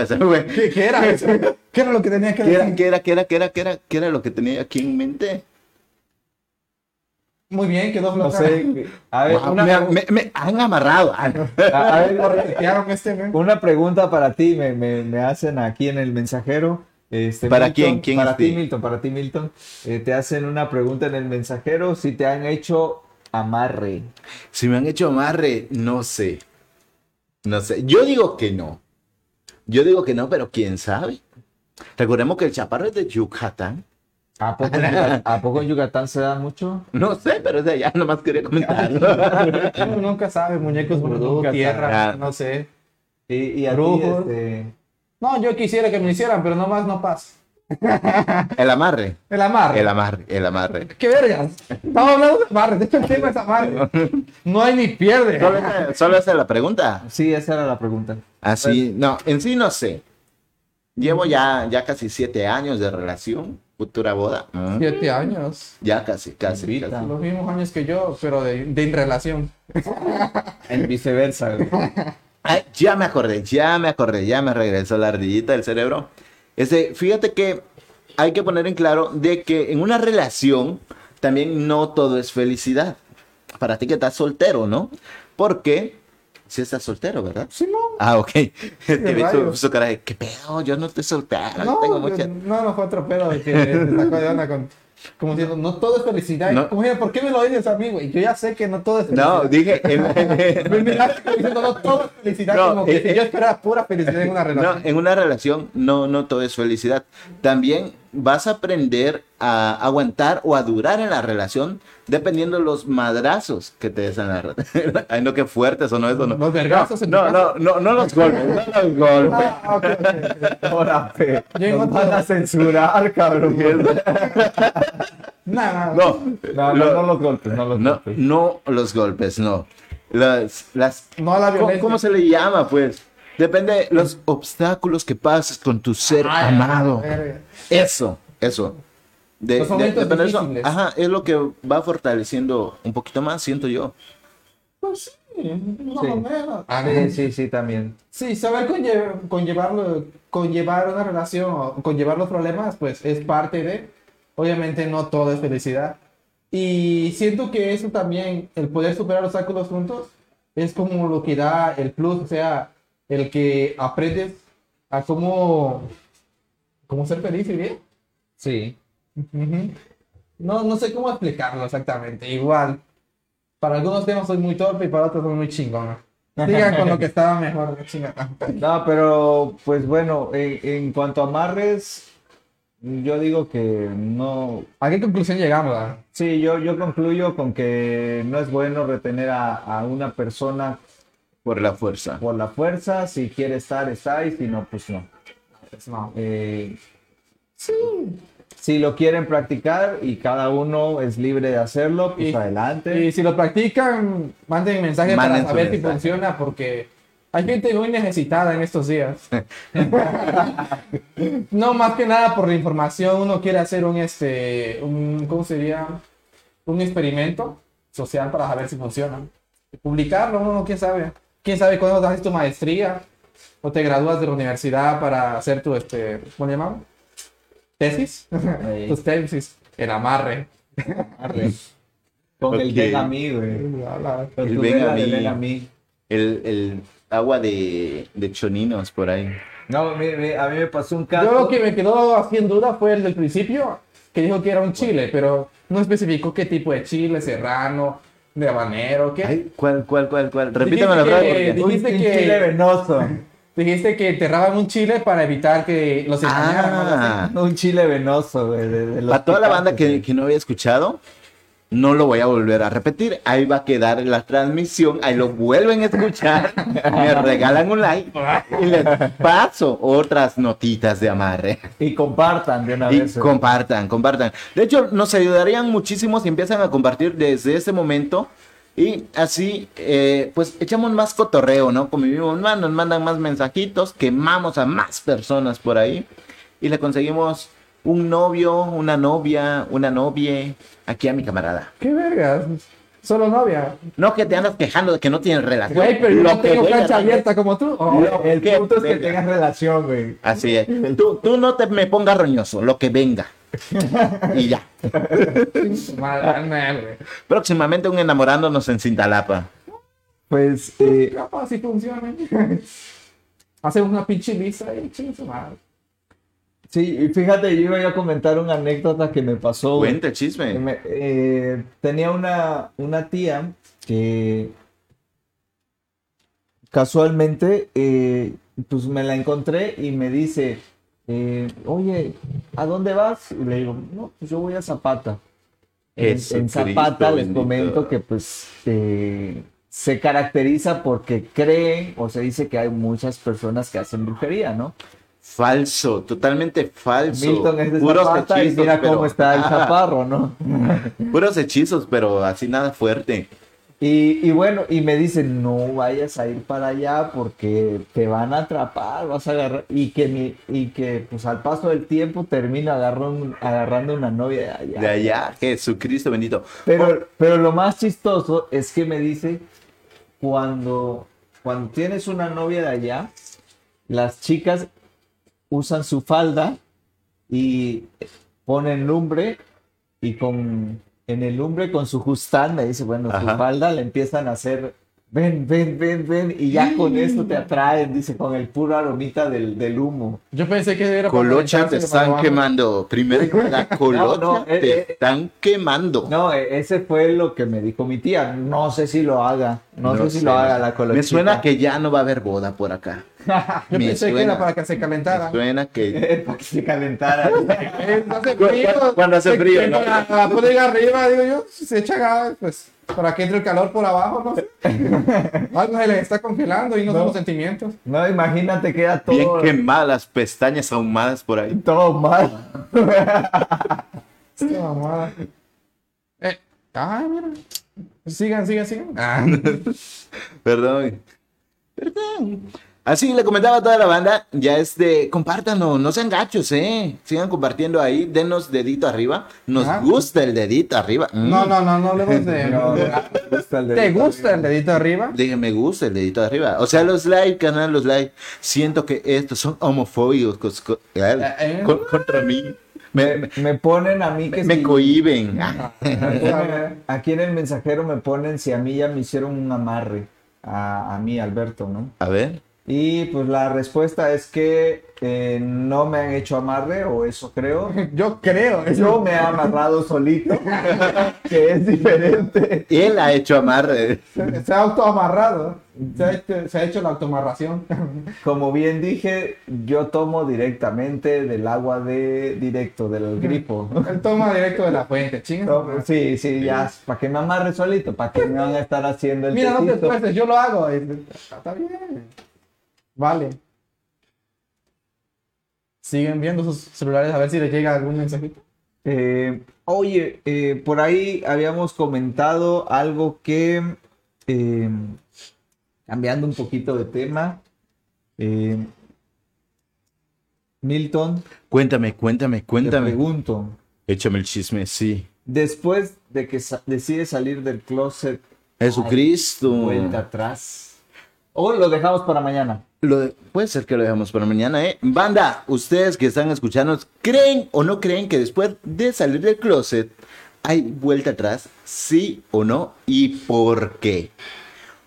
¿Qué, qué era eso? ¿Qué era lo que tenía que ¿Qué era, decir? qué era, qué era, qué era, qué era, qué era lo que tenía aquí en mente? Muy bien, quedó No flojera. sé. A ver, Wow, una, me, me- me han amarrado. A- a ver, este, güey. una pregunta para ti. Me, me, me hacen aquí en el mensajero. Este, ¿Para Milton, quién? ¿Quién para es ti, ti? Milton. Para ti, Milton. Eh, te hacen una pregunta en el mensajero si te han hecho amarre. Si me han hecho amarre, no sé. No sé. Yo digo que no. Yo digo que no, pero quién sabe. Recordemos que el chaparro es de Yucatán. ¿A poco, en Yucatán, ¿A poco en Yucatán se da mucho? No sé, pero de allá nomás quería comentarlo. Uno nunca sabe, muñecos nunca tierra, sabe. no sé. Y, y a ti, Brujos. este, No, yo quisiera que me hicieran, pero nomás no pasa. El amarre. El amarre. El amarre, el amarre. ¿Qué vergas? Estamos hablando de amarre. De hecho, el tema es amarre. No hay ni pierde. Solo esa, solo esa es la pregunta. Sí, esa era la pregunta. Así, no, en sí no sé. Llevo ya, ya casi siete años de relación, futura boda. Mm, Siete años. Ya casi, casi, casi. Los mismos años que yo, pero de, de en relación. En viceversa. Ay, ya me acordé, ya me acordé, ya me regresó la ardillita del cerebro. Este, fíjate que hay que poner en claro de que en una relación también no todo es felicidad. Para ti que estás soltero, ¿no? Porque si estás soltero, ¿verdad? Simón. Ah, ok. Te vi su, su cara de, ¿qué pedo? Yo no estoy soltero, No, tengo mucha... no, no fue otro pedo de que te sacó de onda con. Como diciendo, no todo es felicidad. No. Como diciendo, ¿por qué me lo dices a mí, güey? Yo ya sé que no todo es felicidad. No, dije... Me en- miraste como diciendo, no todo es felicidad. No, como que eh, si yo esperaba pura felicidad en una No, relación. en una relación no, no todo es felicidad. También vas a aprender a aguantar o a durar en la relación dependiendo los madrazos que te des en la relación. Ay, no, qué fuertes o no eso, no. Los vergazos No, casa. no, no, no los golpes, no los golpes. Ah, ok, ok, ok. Ahora, fe. Nos van a censurar, cabrón. No, No, no, no los golpes, no los no, golpes. no los golpes, no. Las, las, No la ¿cómo, violencia. cómo se le llama, pues? Depende los obstáculos que pases con tu ser Ay, amado. verga. Eso, eso. De, Los de- momentos depende de eso. Ajá, es lo que va fortaleciendo un poquito más, siento yo. Pues sí, más Sí. o menos. Ah, Sí, sí, sí, también. Sí, saber conlle- conllevarlo, conllevar una relación, o conllevar los problemas, pues es parte de, obviamente no todo es felicidad. Y siento que eso también, el poder superar obstáculos juntos, es como lo que da el plus, o sea, el que aprendes a cómo, cómo ser feliz y bien. Sí. No, no sé cómo explicarlo exactamente, igual. Para algunos temas soy muy torpe y para otros soy muy chingón. Digan con lo que estaba mejor, chingada. No, pero pues bueno, en, en cuanto a amarres, yo digo que no. ¿A qué conclusión llegamos? ah? Sí, yo, yo concluyo con que no es bueno retener a, a una persona Por la fuerza. por la fuerza. Si quiere estar, está, y si no, pues no. Pues no. Eh, Si lo quieren practicar y cada uno es libre de hacerlo, pues Y- adelante. Y si lo practican, manden mensaje Manden para saber si funciona, porque hay gente muy necesitada en estos días. no, más que nada por la información, uno quiere hacer un, este, un, ¿cómo sería? Un experimento social para saber si funciona. Publicarlo, uno, quién sabe. Quién sabe cuándo haces tu maestría o te gradúas de la universidad para hacer tu, este, ¿cómo le llamamos? Tesis. Ahí. Tus tesis. El amarre. Arre. Con el ven a mí, güey. Con El ven a mí. ven a mí. El, el agua de, de choninos por ahí. No, mi- a mí me pasó un caso. Yo lo que me quedó así en duda fue el del principio, que dijo que era un chile, pero no especificó qué tipo de chile, serrano, de habanero, qué. Ay, ¿cuál, cuál, cuál, cuál? Repíteme la que- frase. porque- dijiste un que- chile venoso. Dijiste que enterraban un chile para evitar que los engañaran. ¿no? Ah, Un chile venoso, güey. de- de los para toda la banda que, que no había escuchado, no lo voy a volver a repetir. Ahí va a quedar la transmisión. Ahí lo vuelven a escuchar. me regalan un like. Y les paso otras notitas de amarre. Y compartan de una Y vez. güey. compartan, compartan. De hecho, nos ayudarían muchísimo si empiezan a compartir desde ese momento. Y así, eh, pues echamos más cotorreo, ¿no? Convivimos más, nos mandan más mensajitos, quemamos a más personas por ahí. Y le conseguimos un novio, una novia, una novia aquí a mi camarada. ¿Qué vergas? Solo novia. No que te andas quejando de que no tienes relación. Güey, pero yo no tengo cancha abierta como tú. Oh, El punto es que Venga. tengas relación, güey. Así es. Tú, tú no te me pongas roñoso, lo que venga. Y ya. madre, güey. Próximamente un enamorándonos en Cintalapa. Pues, eh, Capaz si funciona. Hacemos una pinche lista y chingue su madre. Sí, y fíjate, yo iba a comentar una anécdota que me pasó. el chisme. Me- eh, tenía una, una tía que casualmente eh, pues me la encontré y me dice, eh, oye, ¿a dónde vas? Y le digo, no, pues yo voy a Zapata. En, Zapata les bendito. comento que pues se caracteriza porque creen o se dice que hay muchas personas que hacen brujería, ¿no? Falso, totalmente falso. Milton es de Puros Zapata y hechizos, mira cómo pero- está el chaparro, ¿no? Puros hechizos, pero así nada fuerte. Y, y bueno, y me dicen, no vayas a ir para allá porque te van a atrapar, vas a agarrar, y que, mi, y que pues al paso del tiempo termina agarrando, agarrando una novia de allá. De allá, Jesucristo bendito. Pero, pero lo más chistoso es que me dice, cuando, cuando tienes una novia de allá, las chicas usan su falda y ponen lumbre y con en el lumbre con su justán me dice, bueno, su falda le empiezan a hacer, ven, ven, ven, ven, y ya con eso te atraen, dice, con el puro aromita del, del humo. Yo pensé que era Colocha te están quemando. Primero, la colocha no, eh, te eh, están quemando. No, e- ese fue lo que me dijo mi tía. No sé si lo haga. No, sé si lo haga la colochita. Me suena que ya no va a haber boda por acá. Yo Me pensé que suena. era para que se calentara. Suena que. Para que se calentara. Hace frío. cu- cuando hace frío, se- ¿no? La, la ponen arriba, digo yo, se echa gas, pues, para que entre el calor por abajo, no sé. Algo se les está congelando y no, No. somos sentimientos. No, imagínate que era Bien todo, quemadas las pestañas ahumadas por ahí. todo mal. Esta mamada. Eh, ah, mira. Sigan, sigan, sigan. Ah. Perdón. Perdón. Así le comentaba a toda la banda, ya este, compártanlo, no sean gachos, eh. Sigan compartiendo ahí, denos dedito arriba. Nos Ajá. gusta el dedito arriba. Mm. No, no, no, no hablemos de. No, gusta el ¿Te dedito gusta el dedito arriba? Dije, me gusta el dedito arriba. O sea, los like, canal, los like. Siento que estos son homofóbicos cos- co- eh, eh. con- contra mí. Me, me, Me ponen a mí que me si- cohiben. Ah, me ponen- Aquí en el mensajero me ponen si a mí ya me hicieron un amarre. A, a mí, Alberto, ¿no? A ver. Y pues la respuesta es que eh, no me han hecho amarre, o eso creo. Yo creo. Yo me he amarrado solito, que es diferente. Él ha hecho amarre. Se, se ha autoamarrado. Se ha, hecho, se ha hecho la autoamarración. Como bien dije, yo tomo directamente del agua de directo, del grifo. El toma directo de la fuente, chinga. No, sí, sí, ya, para que me amarre solito, para que me van a estar haciendo el Mira, no te tecito. esfuerces, yo lo hago. Está bien. Vale. Siguen viendo sus celulares a ver si les llega algún mensajito. Eh, oye, eh, por ahí habíamos comentado algo que, eh, cambiando un poquito de tema, eh, Milton, Cuéntame, cuéntame, te cuéntame. pregunto, Échame el chisme, sí. después de que sa- decides salir del closet, Jesucristo. vuelta atrás, o lo dejamos para mañana. Lo de- puede ser que lo dejamos para mañana, ¿eh? Banda, ustedes que están escuchando, ¿creen o no creen que después de salir del closet hay vuelta atrás? ¿Sí o no? ¿Y por qué?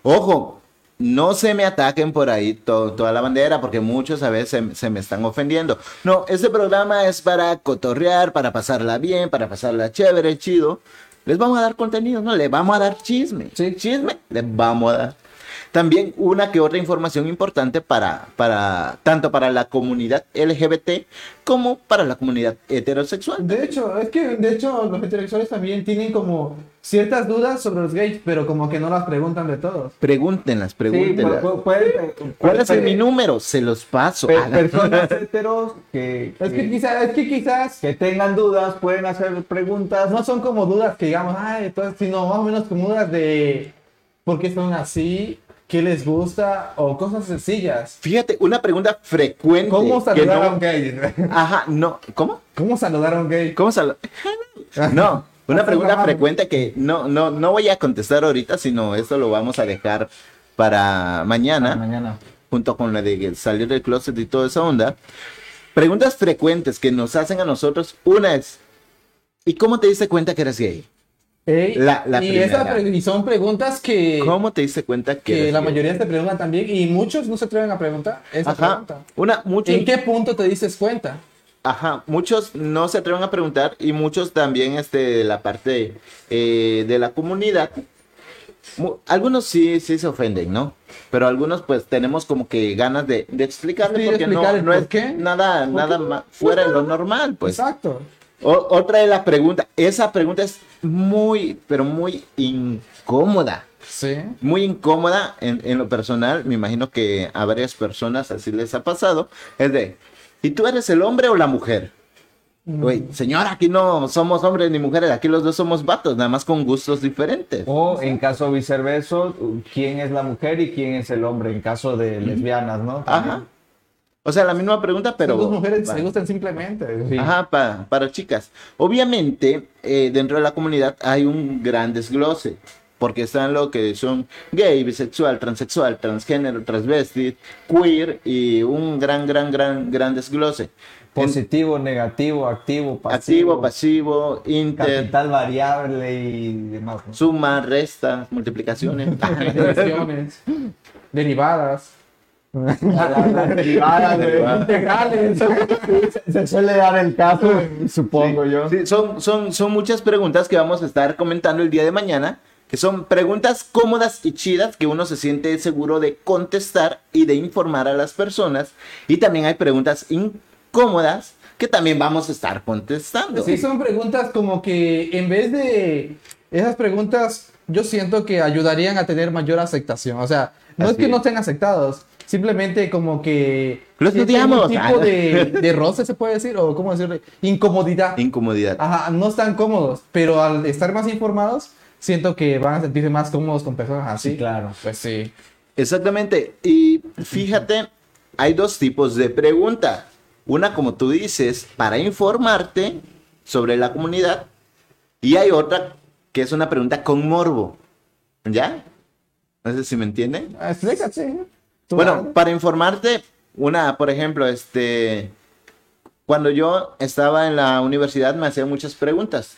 Ojo, no se me ataquen por ahí to- toda la bandera porque muchos a veces se, se me están ofendiendo. No, este programa es para cotorrear, para pasarla bien, para pasarla chévere, chido. Les vamos a dar contenido, ¿no? Les vamos a dar chisme. Sí. Chisme, les vamos a dar. También una que otra información importante para, para tanto para la comunidad LGBT como para la comunidad heterosexual. De hecho, es que de hecho los heterosexuales también tienen como ciertas dudas sobre los gays, pero como que no las preguntan de todos. Pregúntenlas, Sí, pregúntenlas. pu- puede- ¿Cuál es puede- mi número? Se los paso. pe- Ah, personas heteros que, Es que que- quizás, es que quizás que tengan dudas pueden hacer preguntas. no son como dudas que digamos, ay, entonces, sino más o menos como dudas de por qué son así, qué les gusta o cosas sencillas. Fíjate, una pregunta frecuente. ¿Cómo saludar no- a un gay? Ajá, no. ¿Cómo? ¿Cómo saludar a un gay? ¿Cómo sal- No, una pregunta frecuente que no, no, no voy a contestar ahorita, sino esto lo vamos a dejar para mañana. Mañana. junto con la de salir del closet y toda esa onda. Preguntas frecuentes que nos hacen a nosotros. Una es, ¿y cómo te diste cuenta que eres gay? Ey, La- la y, esa y son preguntas que, ¿Cómo te diste cuenta que, que la mayoría se preguntan también y muchos no se atreven a preguntar esa Ajá. pregunta. Una, muchos, ¿En qué punto te dices cuenta? ajá, muchos no se atreven a preguntar y muchos también este, de la parte eh, de la comunidad. mu- Algunos sí, sí se ofenden, ¿no? Pero algunos pues tenemos como que ganas de, de explicarle Sí, porque explicar no, el no por es qué. nada, ¿Por nada ma- fuera de lo normal, pues. Exacto. O- otra de las preguntas, esa pregunta es muy, pero muy incómoda. Sí. Muy incómoda en, en lo personal. Me imagino que a varias personas así les ha pasado. Es de, ¿y tú eres el hombre o la mujer? Güey, señora, aquí no somos hombres ni mujeres, aquí los dos somos vatos, nada más con gustos diferentes. O en caso viceversa, quién es la mujer y quién es el hombre en caso de lesbianas, ¿no? Ajá. O sea, la misma pregunta, pero... Dos mujeres va. se gustan simplemente. Sí. Ajá, pa- para chicas. Obviamente, eh, dentro de la comunidad hay un gran desglose. Porque están lo que son gay, bisexual, transexual, transgénero, transvestit, queer y un gran, gran, gran, gran desglose. Positivo, negativo, activo, pasivo. Activo, pasivo, inter, Capital variable y demás. suma, resta, multiplicaciones. Derivadas, Las derivadas, güey. integrales. Se- suele dar el caso, supongo yo. Sí, son, son, son muchas preguntas que vamos a estar comentando el día de mañana, que son preguntas cómodas y chidas que uno se siente seguro de contestar y de informar a las personas. Y también hay preguntas incómodas que también vamos a estar contestando. Sí, son preguntas como que en vez de esas preguntas, yo siento que ayudarían a tener mayor aceptación. O sea, no Así es que no estén aceptados, simplemente como que... Lo sienten estudiamos. Un tipo de, de roce, se puede decir, o cómo decirlo, incomodidad. Incomodidad. Ajá, no están cómodos, pero al estar más informados, siento que van a sentirse más cómodos con personas así. Sí, claro. Pues sí. Exactamente. Y fíjate, hay dos tipos de pregunta. Una, como tú dices, para informarte sobre la comunidad. Y hay otra que es una pregunta con morbo. ¿Ya? No sé si me entienden. Ah, Explícate. Bueno, para informarte, una, por ejemplo, este, cuando yo estaba en la universidad me hacían muchas preguntas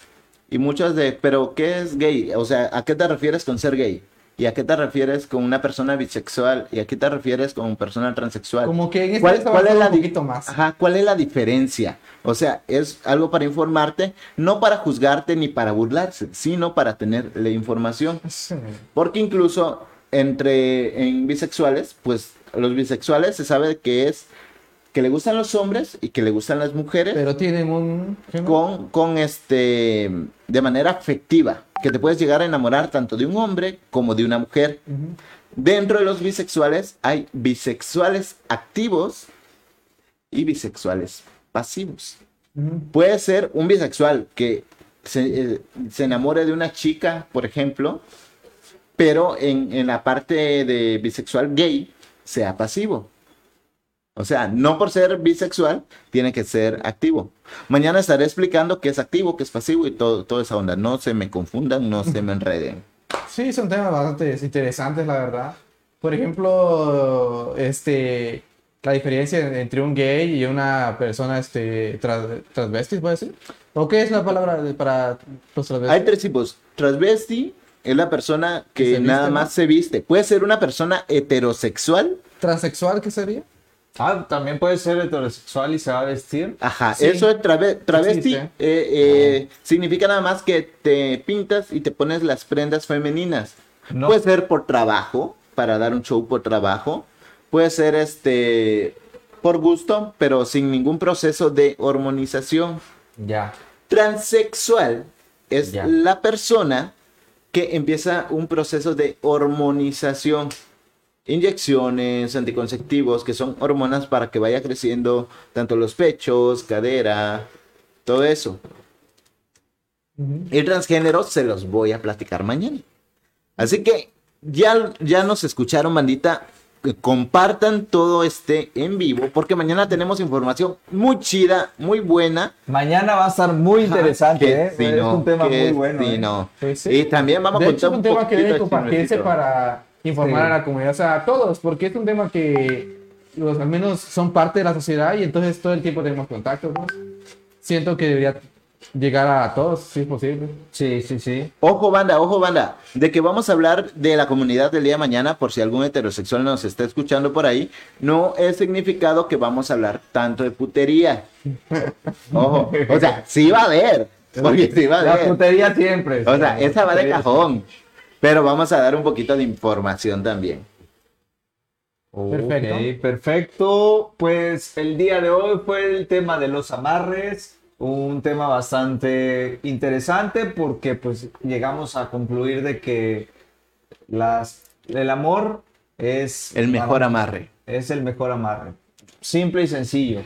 y muchas de, pero ¿qué es gay? O sea, ¿a qué te refieres con ser gay? ¿Y a qué te refieres con una persona bisexual? ¿Y a qué te refieres con persona transexual? Como que en este ¿Cuál, cuál es la un poquito más. Ajá, ¿cuál es la diferencia? O sea, es algo para informarte, no para juzgarte ni para burlarse, sino para tener la información. Sí. Porque incluso entre en bisexuales, pues los bisexuales se sabe que es que le gustan los hombres y que le gustan las mujeres Pero tienen un... con, con este de manera afectiva, que te puedes llegar a enamorar tanto de un hombre como de una mujer. Dentro de los bisexuales hay bisexuales activos y bisexuales pasivos. Puede ser un bisexual que se, eh, se enamore de una chica, por ejemplo, pero en, en la parte de bisexual gay sea pasivo. O sea, no por ser bisexual tiene que ser activo. Mañana estaré explicando qué es activo, qué es pasivo y todo, toda esa onda. No se me confundan, no se me enreden. Sí, son temas bastante interesantes, la verdad. Por ejemplo, este, la diferencia entre un gay y una persona este, tras- transvesti, ¿puede ser? ¿O qué es la palabra para los Hay transvestis? tres tipos. Transvesti es la persona Que que se viste, nada ¿no? más se viste. Puede ser una persona heterosexual. ¿Transexual qué sería? Ah, también puede ser heterosexual y se va a vestir. Ajá, Sí. eso es trave- travesti. Eh, eh, significa nada más que te pintas y te pones las prendas femeninas. No. Puede ser por trabajo, para dar un show por trabajo. Puede ser este por gusto, pero sin ningún proceso de hormonización. Ya. Transexual es Ya. la persona que empieza un proceso de hormonización. Inyecciones, anticonceptivos, que son hormonas para que vaya creciendo tanto los pechos, cadera, todo eso. El transgénero se los voy a platicar mañana. Así que ya, ya nos escucharon, bandita. Compartan todo este en vivo porque mañana tenemos información muy chida, muy buena. Mañana va a estar muy interesante, Que ¿eh? sí, es un tema muy bueno. ¿eh? no. Pues sí. Y también vamos de a hecho, contar es un un tema que debe de compartirse para informar Sí. a la comunidad, o sea, a todos, porque es un tema que los al menos son parte de la sociedad y entonces todo el tiempo tenemos contacto. ¿no? Siento que debería llegar a todos, si es posible. Sí, sí, sí. Ojo banda, ojo banda, de que vamos a hablar de la comunidad del día de mañana, por si algún heterosexual nos está escuchando por ahí, no es significado que vamos a hablar tanto de putería. Ojo, o sea, sí va a haber, porque sí va a La haber. putería siempre. O sea, esa va de cajón, pero vamos a dar un poquito de información también. Perfecto. Perfecto. Pues el día de hoy fue el tema de los amarres. Un tema bastante interesante porque pues llegamos a concluir de que las, el amor es El mejor amarre. es el mejor amarre. Simple y sencillo.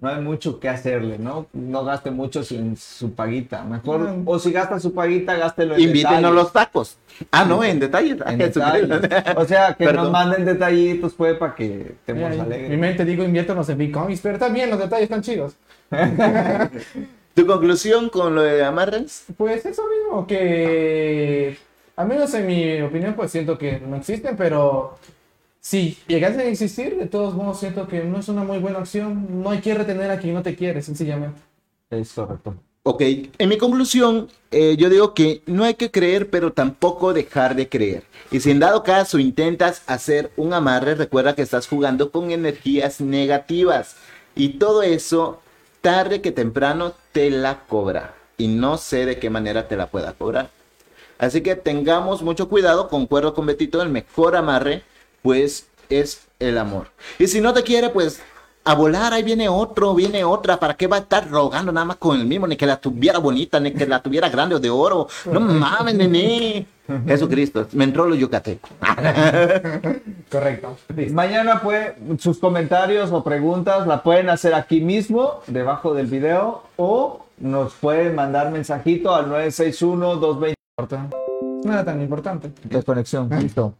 No hay mucho que hacerle, ¿no? No gaste mucho sin su paguita. Mejor, Mm. o si gasta su paguita, gástelo en Invítenos detalles. los tacos. Ah, no, en detalles. En Ah, detalles. O sea, que nos manden detallitos, pues, para que estemos alegres. mi mente digo inviértanos en Bitcoins, pero también los detalles están chidos. ¿Tu conclusión con lo de amarres? Pues eso mismo, que al menos en mi opinión, pues siento que no existen, pero si llegasen a existir, de todos modos siento que no es una muy buena opción. No hay que retener a quien no te quiere, sencillamente. Es correcto. Ok, en mi conclusión, eh, yo digo que no hay que creer, pero tampoco dejar de creer. Y si en dado caso intentas hacer un amarre, recuerda que estás jugando con energías negativas. Y todo eso, tarde que temprano, te la cobra. Y no sé de qué manera te la pueda cobrar. Así que tengamos mucho cuidado, concuerdo con Betito, el mejor amarre, pues es el amor. Y si no te quiere, pues a volar, ahí viene otro, viene otra. ¿Para qué va a estar rogando nada más con el mismo? Ni que la tuviera bonita, ni que la tuviera grande o de oro. No mames, nene. Jesucristo, me entró lo yucateco. Correcto. Listo. Mañana pues sus comentarios o preguntas la pueden hacer aquí mismo, debajo del video, o nos pueden mandar mensajito al 961 220 No era tan importante. Desconexión. Listo.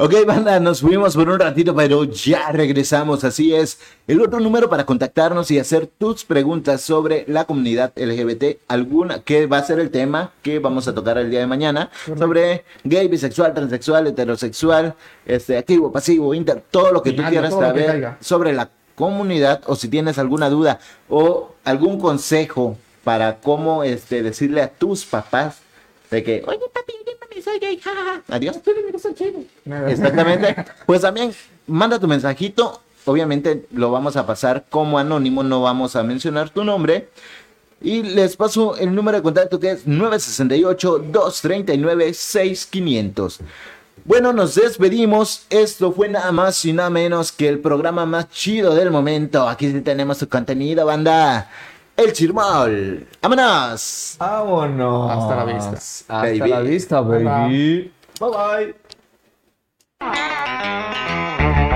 Ok, banda, nos fuimos por un ratito, pero ya regresamos. Así es. El otro número para contactarnos y hacer tus preguntas sobre la comunidad LGBT, alguna que va a ser el tema que vamos a tocar el día de mañana, sobre gay, bisexual, transexual, heterosexual, este, activo, pasivo, inter, todo lo que tú quieras saber sobre la comunidad o si tienes alguna duda o algún consejo para cómo este, decirle a tus papás de que, oye papi, soy gay, jajaja, adiós. Exactamente. Pues también manda tu mensajito. Obviamente lo vamos a pasar como anónimo, no vamos a mencionar tu nombre. Y les paso el número de contacto que es 968-239-6500. Bueno, nos despedimos. Esto fue nada más y nada menos que el programa más chido del momento. Aquí tenemos tu contenido, banda. El Chirmol. ¡Vámonos! Vámonos. Hasta la vista. Hasta Baby. la vista, Bye, baby. Bye bye.